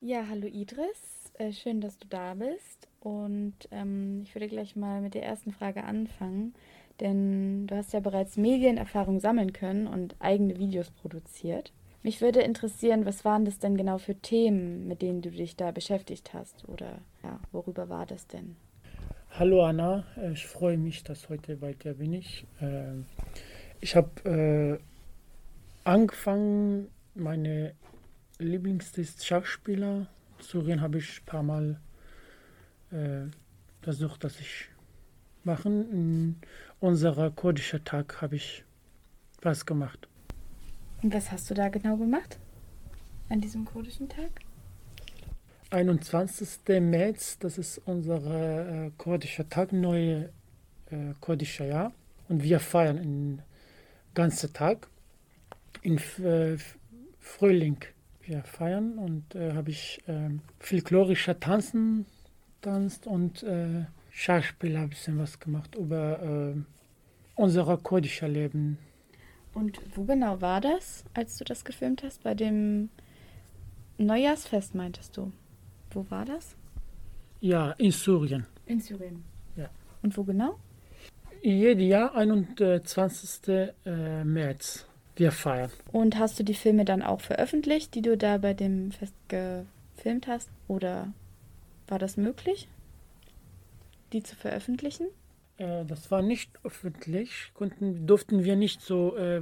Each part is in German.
Ja, hallo Idris, äh, schön, dass du da bist. Und ähm, ich würde gleich mal mit der ersten Frage anfangen, denn du hast ja bereits Medienerfahrung sammeln können und eigene Videos produziert. Mich würde interessieren, was waren das denn genau für Themen, mit denen du dich da beschäftigt hast? Oder ja, worüber war das denn? Hallo Anna, äh, ich freue mich, dass heute bei dir bin ich. Ähm, ich habe äh, angefangen, meine Lieblingsschachspieler zu reden, habe ich ein paar Mal äh, versucht, dass ich machen. In unserer kurdischen Tag habe ich was gemacht. Und was hast du da genau gemacht? An diesem kurdischen Tag? 21. März, das ist unser äh, kurdischer Tag, neue äh, kurdische Jahr. Und wir feiern den ganzen Tag in äh, Frühling. Wir feiern und äh, habe ich äh, folklorische Tanzen tanzt und äh, Schauspiel ein bisschen was gemacht über äh, unser kurdisches Leben. Und wo genau war das, als du das gefilmt hast? Bei dem Neujahrsfest meintest du? Wo war das? Ja, in Syrien. In Syrien. Ja. Und wo genau? Jedes Jahr, 21. Äh, März, wir feiern. Und hast du die Filme dann auch veröffentlicht, die du da bei dem Fest gefilmt hast? Oder war das möglich, die zu veröffentlichen? Äh, das war nicht öffentlich, konnten, durften wir nicht so äh,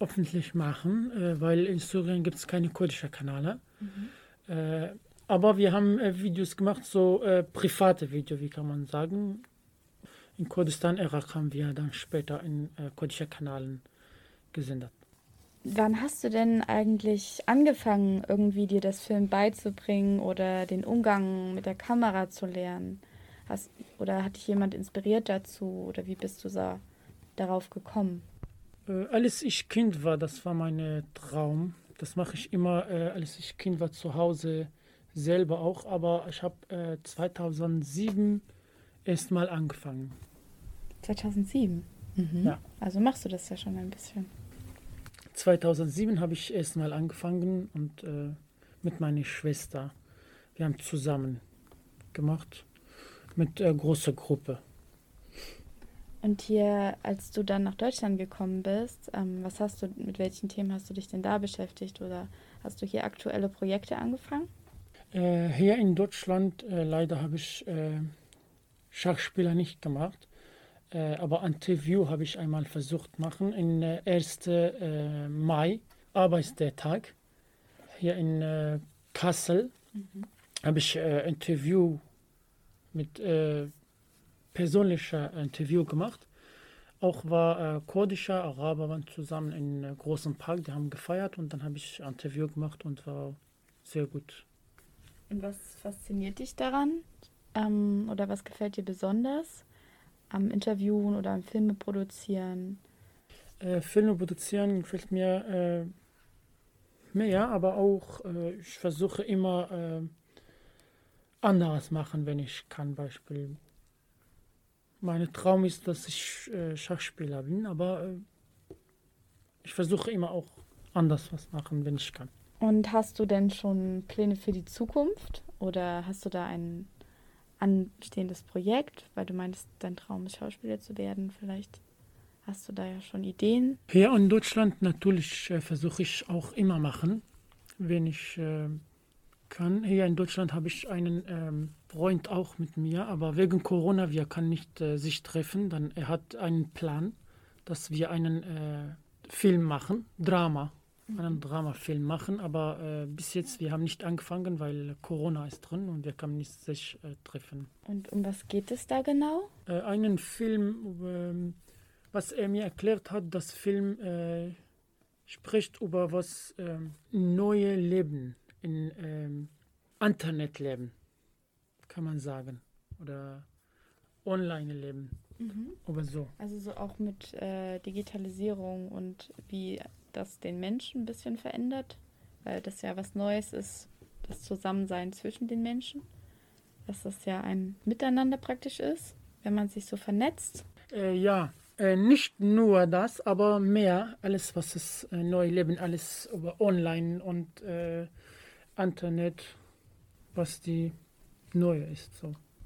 öffentlich machen, äh, weil in Syrien gibt es keine kurdischen Kanäle. Mhm. Äh, aber wir haben äh, Videos gemacht, so äh, private Videos, wie kann man sagen. In Kurdistan, Irak haben wir dann später in äh, kurdischen Kanalen gesendet. Wann hast du denn eigentlich angefangen, irgendwie dir das Film beizubringen oder den Umgang mit der Kamera zu lernen? Hast, oder hat dich jemand inspiriert dazu oder wie bist du da, darauf gekommen? Äh, als ich Kind war, das war mein Traum. Das mache ich immer, äh, als ich Kind war zu Hause selber auch, aber ich habe äh, 2007 erst mal angefangen. 2007? Mhm. Ja. Also machst du das ja schon ein bisschen. 2007 habe ich erst mal angefangen und äh, mit meiner Schwester. Wir haben zusammen gemacht mit äh, großer Gruppe. Und hier, als du dann nach Deutschland gekommen bist, ähm, was hast du, mit welchen Themen hast du dich denn da beschäftigt oder hast du hier aktuelle Projekte angefangen? Äh, hier in Deutschland äh, leider habe ich äh, Schachspieler nicht gemacht, äh, aber Interview habe ich einmal versucht machen. In äh, 1. Äh, Mai, Arbeitstag, hier in äh, Kassel, mhm. habe ich äh, Interview mit äh, persönlicher Interview gemacht. Auch war äh, kurdischer Araber waren zusammen in einem großen Park, die haben gefeiert und dann habe ich ein Interview gemacht und war sehr gut. Und was fasziniert dich daran? Ähm, oder was gefällt dir besonders am Interviewen oder am Filme produzieren? Äh, Filme produzieren gefällt mir äh, mehr, aber auch äh, ich versuche immer äh, anderes machen, wenn ich kann. Beispiel. Mein Traum ist, dass ich äh, Schachspieler bin, aber äh, ich versuche immer auch anders was machen, wenn ich kann. Und hast du denn schon Pläne für die Zukunft oder hast du da ein anstehendes Projekt, weil du meinst, dein Traum ist Schauspieler zu werden? Vielleicht hast du da ja schon Ideen. Hier in Deutschland natürlich äh, versuche ich auch immer machen, wenn ich äh, kann. Hier in Deutschland habe ich einen ähm, Freund auch mit mir, aber wegen Corona, wir können nicht äh, sich treffen. Dann er hat einen Plan, dass wir einen äh, Film machen, Drama einen Dramafilm machen, aber äh, bis jetzt, wir haben nicht angefangen, weil Corona ist drin und wir können nicht sich äh, treffen. Und um was geht es da genau? Äh, einen Film, ähm, was er mir erklärt hat, das Film äh, spricht über was ähm, neue Leben in ähm, Internetleben, kann man sagen, oder Online-Leben. Mhm. Aber so. Also so auch mit äh, Digitalisierung und wie das den Menschen ein bisschen verändert, weil das ja was Neues ist, das Zusammensein zwischen den Menschen. Dass das ja ein Miteinander praktisch ist, wenn man sich so vernetzt. Äh, ja, äh, nicht nur das, aber mehr, alles, was ist äh, neu leben, alles über online und äh, Internet, was die neue ist. So.